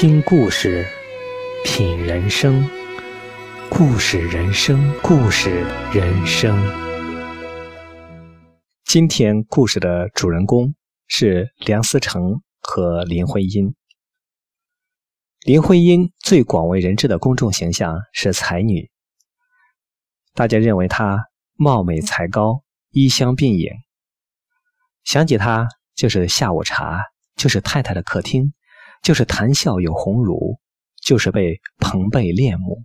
听故事，品人生，故事人生，故事人生。今天故事的主人公是梁思成和林徽因。林徽因最广为人知的公众形象是才女，大家认为她貌美才高，衣香鬓影。想起她，就是下午茶，就是太太的客厅。就是谈笑有鸿儒，就是被朋辈恋慕。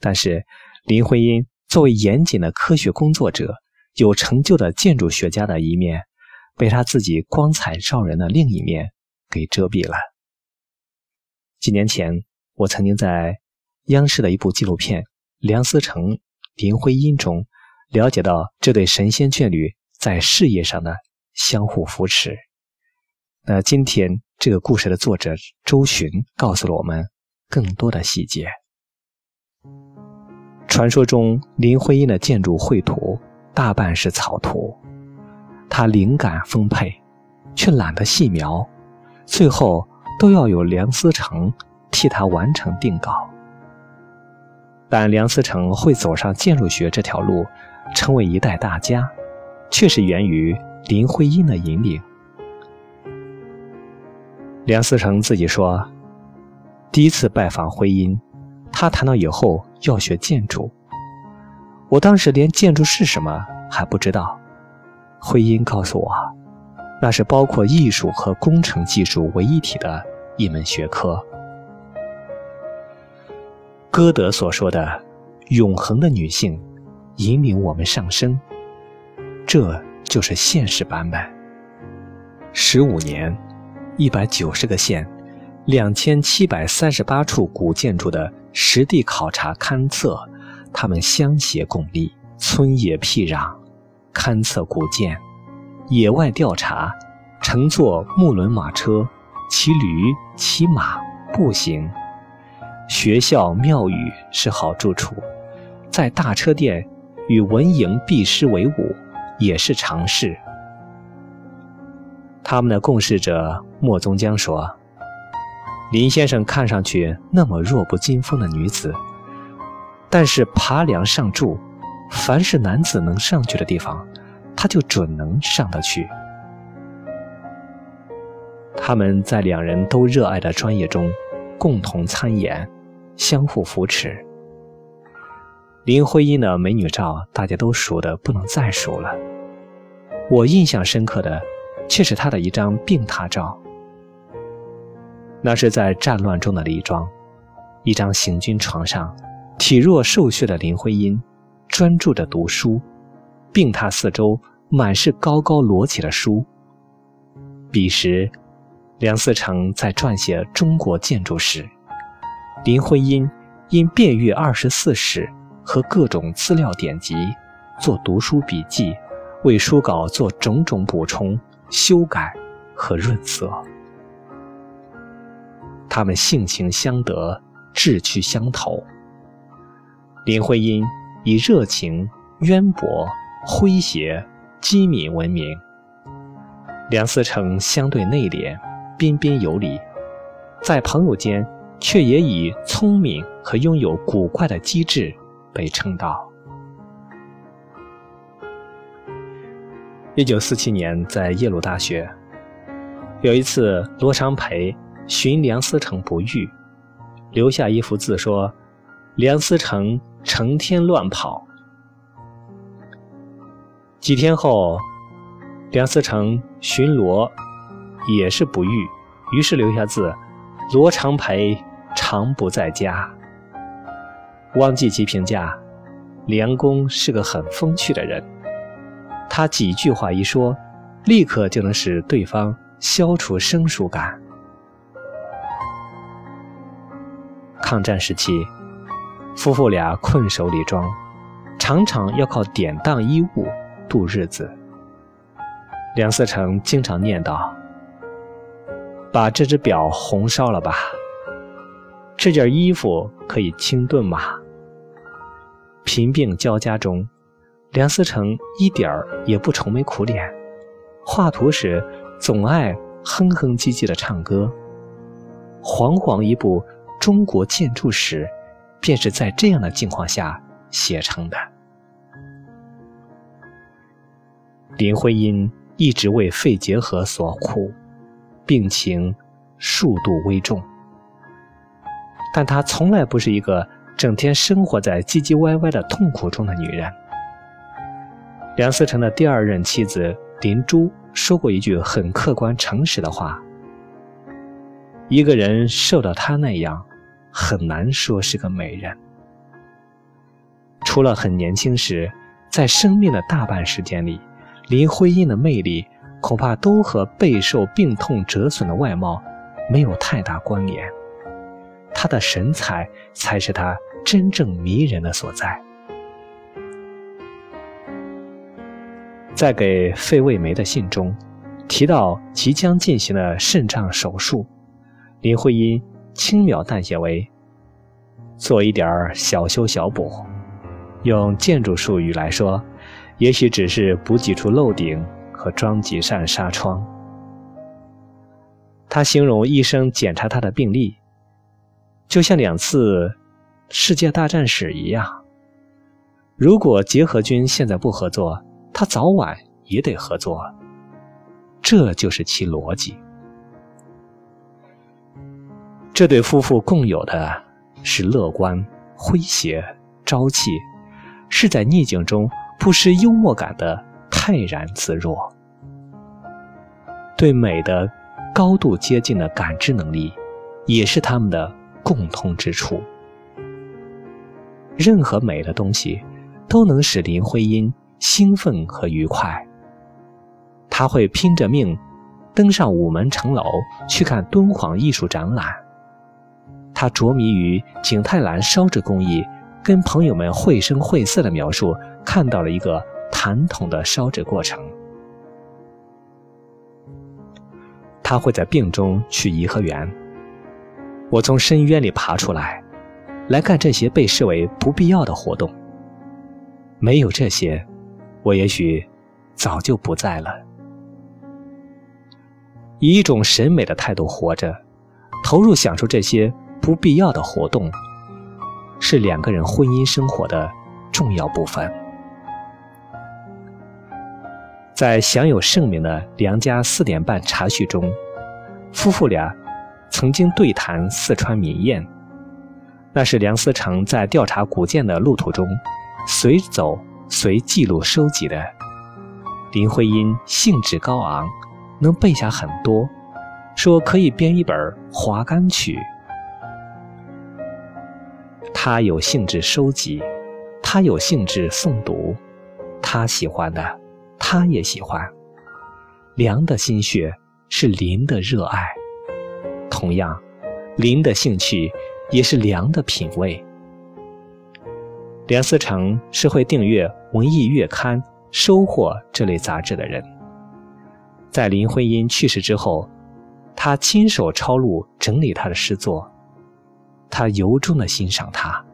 但是林徽因作为严谨的科学工作者、有成就的建筑学家的一面，被他自己光彩照人的另一面给遮蔽了。几年前，我曾经在央视的一部纪录片《梁思成、林徽因》中，了解到这对神仙眷侣在事业上的相互扶持。那今天。这个故事的作者周寻告诉了我们更多的细节。传说中，林徽因的建筑绘图大半是草图，她灵感丰沛，却懒得细描，最后都要有梁思成替她完成定稿。但梁思成会走上建筑学这条路，成为一代大家，却是源于林徽因的引领。梁思成自己说，第一次拜访徽因，他谈到以后要学建筑。我当时连建筑是什么还不知道，徽因告诉我，那是包括艺术和工程技术为一体的一门学科。歌德所说的“永恒的女性”，引领我们上升，这就是现实版本。十五年。一百九十个县，两千七百三十八处古建筑的实地考察勘测，他们相携共力，村野僻壤，勘测古建，野外调查，乘坐木轮马车，骑驴、骑马、步行。学校、庙宇是好住处，在大车店与文营璧师为伍，也是常事。他们的共事者莫宗江说：“林先生看上去那么弱不禁风的女子，但是爬梁上柱，凡是男子能上去的地方，他就准能上得去。”他们在两人都热爱的专业中共同参演，相互扶持。林徽因的美女照大家都熟得不能再熟了，我印象深刻的。却是他的一张病榻照。那是在战乱中的李庄，一张行军床上，体弱瘦削的林徽因专注着读书，病榻四周满是高高摞起的书。彼时，梁思成在撰写中国建筑史，林徽因因遍阅二十四史和各种资料典籍，做读书笔记，为书稿做种种补充。修改和润色，他们性情相得，志趣相投。林徽因以热情、渊博、诙谐、机敏闻名，梁思成相对内敛、彬彬有礼，在朋友间却也以聪明和拥有古怪的机智被称道。一九四七年，在耶鲁大学，有一次，罗长培寻梁思成不遇，留下一幅字说：“梁思成成天乱跑。”几天后，梁思成巡逻也是不遇，于是留下字：“罗长培常不在家。”汪季祺评价：“梁公是个很风趣的人。”他几句话一说，立刻就能使对方消除生疏感。抗战时期，夫妇俩困守李庄，常常要靠典当衣物度日子。梁思成经常念叨：“把这只表红烧了吧，这件衣服可以清炖吗？”贫病交加中。梁思成一点儿也不愁眉苦脸，画图时总爱哼哼唧唧的唱歌。煌煌一部中国建筑史，便是在这样的境况下写成的。林徽因一直为肺结核所苦，病情数度危重，但她从来不是一个整天生活在唧唧歪歪的痛苦中的女人。梁思成的第二任妻子林珠说过一句很客观诚实的话：“一个人瘦到她那样，很难说是个美人。除了很年轻时，在生命的大半时间里。”林徽因的魅力恐怕都和备受病痛折损的外貌没有太大关联，她的神采才是她真正迷人的所在。在给费慰梅的信中，提到即将进行的肾脏手术，林徽因轻描淡写为“做一点小修小补”，用建筑术语来说。也许只是补几处漏顶和装几扇纱窗。他形容医生检查他的病历，就像两次世界大战史一样。如果结核菌现在不合作，他早晚也得合作。这就是其逻辑。这对夫妇共有的是乐观、诙谐、朝气，是在逆境中。不失幽默感的泰然自若，对美的高度接近的感知能力，也是他们的共通之处。任何美的东西，都能使林徽因兴奋和愉快。他会拼着命登上午门城楼去看敦煌艺术展览，他着迷于景泰蓝烧制工艺。跟朋友们绘声绘色的描述，看到了一个传统的烧制过程。他会在病中去颐和园。我从深渊里爬出来，来干这些被视为不必要的活动。没有这些，我也许早就不在了。以一种审美的态度活着，投入享受这些不必要的活动。是两个人婚姻生活的重要部分。在享有盛名的梁家四点半茶叙中，夫妇俩曾经对谈四川民谚，那是梁思成在调查古建的路途中随走随记录收集的。林徽因兴致高昂，能背下很多，说可以编一本《华干曲》。他有兴致收集，他有兴致诵读，他喜欢的，他也喜欢。梁的心血是林的热爱，同样，林的兴趣也是梁的品味。梁思成是会订阅《文艺月刊》《收获》这类杂志的人，在林徽因去世之后，他亲手抄录整理他的诗作。他由衷的欣赏他，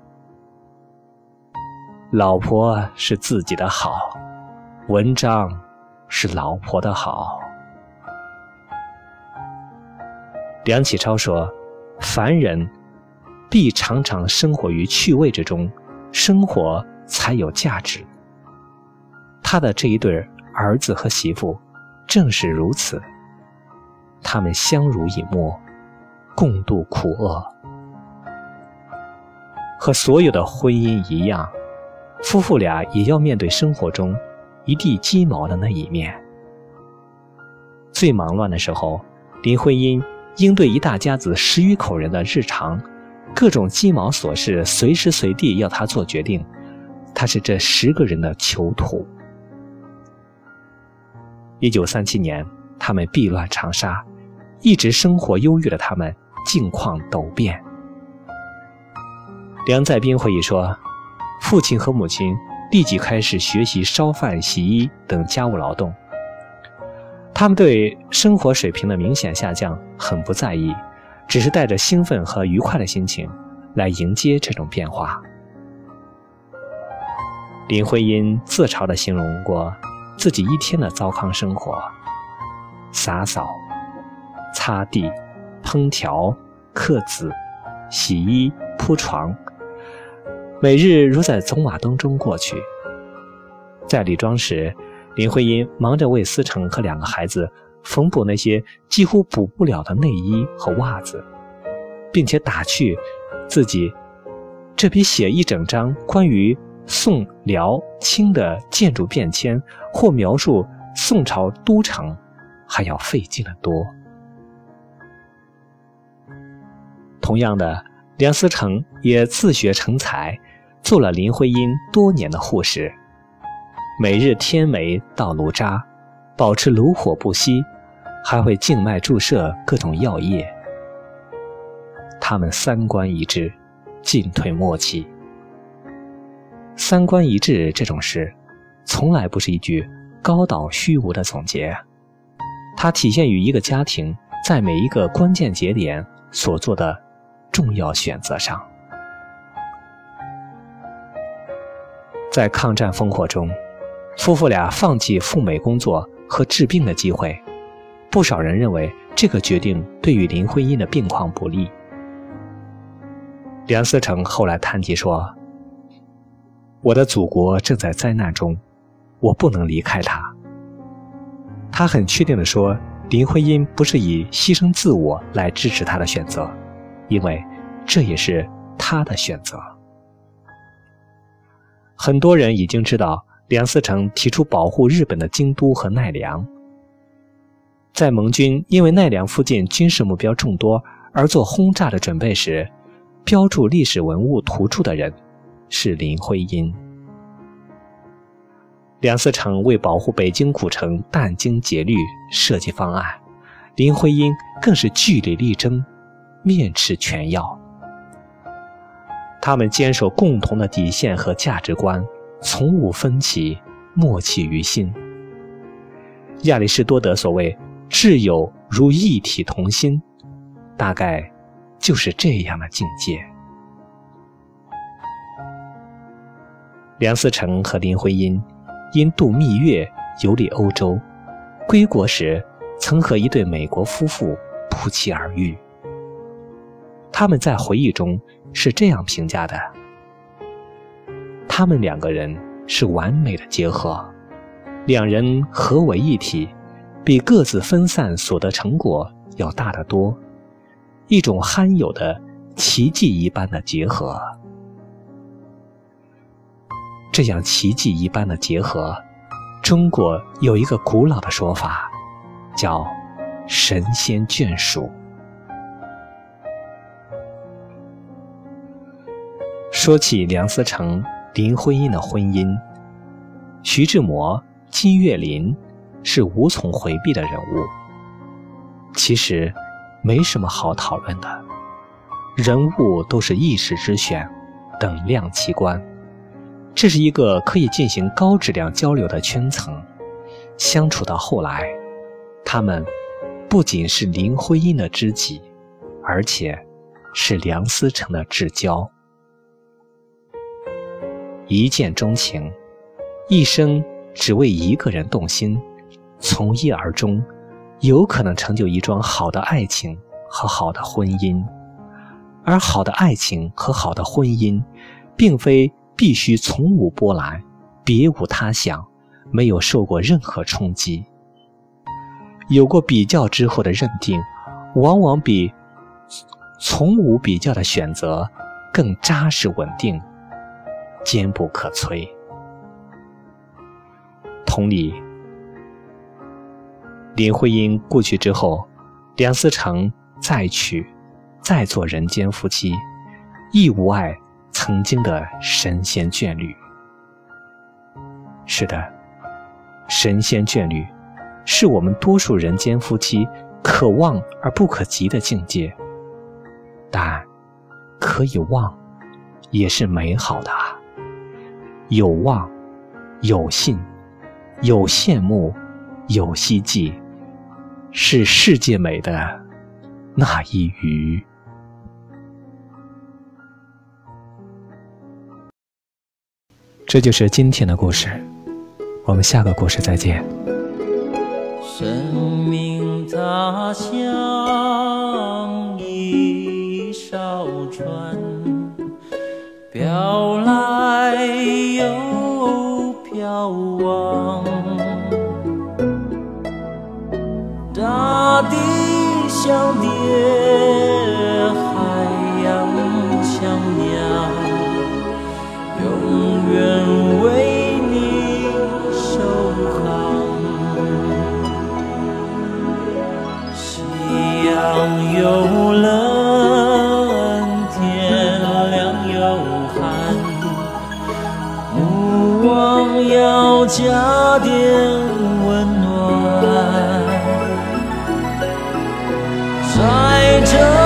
老婆是自己的好，文章是老婆的好。梁启超说：“凡人必常常生活于趣味之中，生活才有价值。”他的这一对儿子和媳妇正是如此，他们相濡以沫，共度苦厄。和所有的婚姻一样，夫妇俩也要面对生活中一地鸡毛的那一面。最忙乱的时候，林徽因应对一大家子十余口人的日常，各种鸡毛琐事，随时随地要他做决定。他是这十个人的囚徒。一九三七年，他们避乱长沙，一直生活忧郁的他们境况陡变。梁再斌回忆说，父亲和母亲立即开始学习烧饭、洗衣等家务劳动。他们对生活水平的明显下降很不在意，只是带着兴奋和愉快的心情来迎接这种变化。林徽因自嘲地形容过自己一天的糟糠生活：洒扫、擦地、烹调、刻字、洗衣、铺床，每日如在走马灯中过去。在李庄时，林徽因忙着为思成和两个孩子缝补那些几乎补不了的内衣和袜子，并且打趣自己：“这比写一整章关于宋、辽、清的建筑变迁或描述宋朝都城还要费劲得多。”同样的，梁思成也自学成才，做了林徽因多年的护士。每日添煤倒炉渣，保持炉火不熄，还会静脉注射各种药液。他们三观一致，进退默契。三观一致这种事，从来不是一句高岛虚无的总结，它体现于一个家庭在每一个关键节点所做的重要选择上。在抗战烽火中。夫妇俩放弃赴美工作和治病的机会，不少人认为这个决定对于林徽因的病况不利。梁思成后来谈及说：“我的祖国正在灾难中，我不能离开他。”他很确定地说：“林徽因不是以牺牲自我来支持他的选择，因为这也是他的选择。”很多人已经知道。梁思成提出保护日本的京都和奈良，在盟军因为奈良附近军事目标众多而做轰炸的准备时，标注历史文物图注的人是林徽因。梁思成为保护北京古城殚精竭虑设计方案，林徽因更是据理力争，面斥全要。他们坚守共同的底线和价值观。从无分歧，默契于心。亚里士多德所谓“挚友如一体同心”，大概就是这样的境界。梁思成和林徽因因度蜜月游历欧洲，归国时曾和一对美国夫妇不期而遇。他们在回忆中是这样评价的。他们两个人是完美的结合，两人合为一体，比各自分散所得成果要大得多，一种罕有的奇迹一般的结合。这样奇迹一般的结合，中国有一个古老的说法，叫“神仙眷属”。说起梁思成。林徽因的婚姻，徐志摩、金岳霖是无从回避的人物。其实，没什么好讨论的，人物都是一时之选，等量齐观。这是一个可以进行高质量交流的圈层。相处到后来，他们不仅是林徽因的知己，而且是梁思成的至交。一见钟情，一生只为一个人动心，从一而终，有可能成就一桩好的爱情和好的婚姻。而好的爱情和好的婚姻，并非必须从无波澜，别无他想，没有受过任何冲击。有过比较之后的认定，往往比从无比较的选择更扎实稳定。坚不可摧。同理，林徽因故去之后，梁思成再娶，再做人间夫妻，亦无碍曾经的神仙眷侣。是的，神仙眷侣，是我们多数人间夫妻可望而不可及的境界。但可以望，也是美好的啊。有望，有信，有羡慕，有希冀，是世界美的那一隅。这就是今天的故事，我们下个故事再见。生命它像一艘船，飘来又飘往，大地像爹，海洋像又冷天凉又寒不忘要加点温暖。在这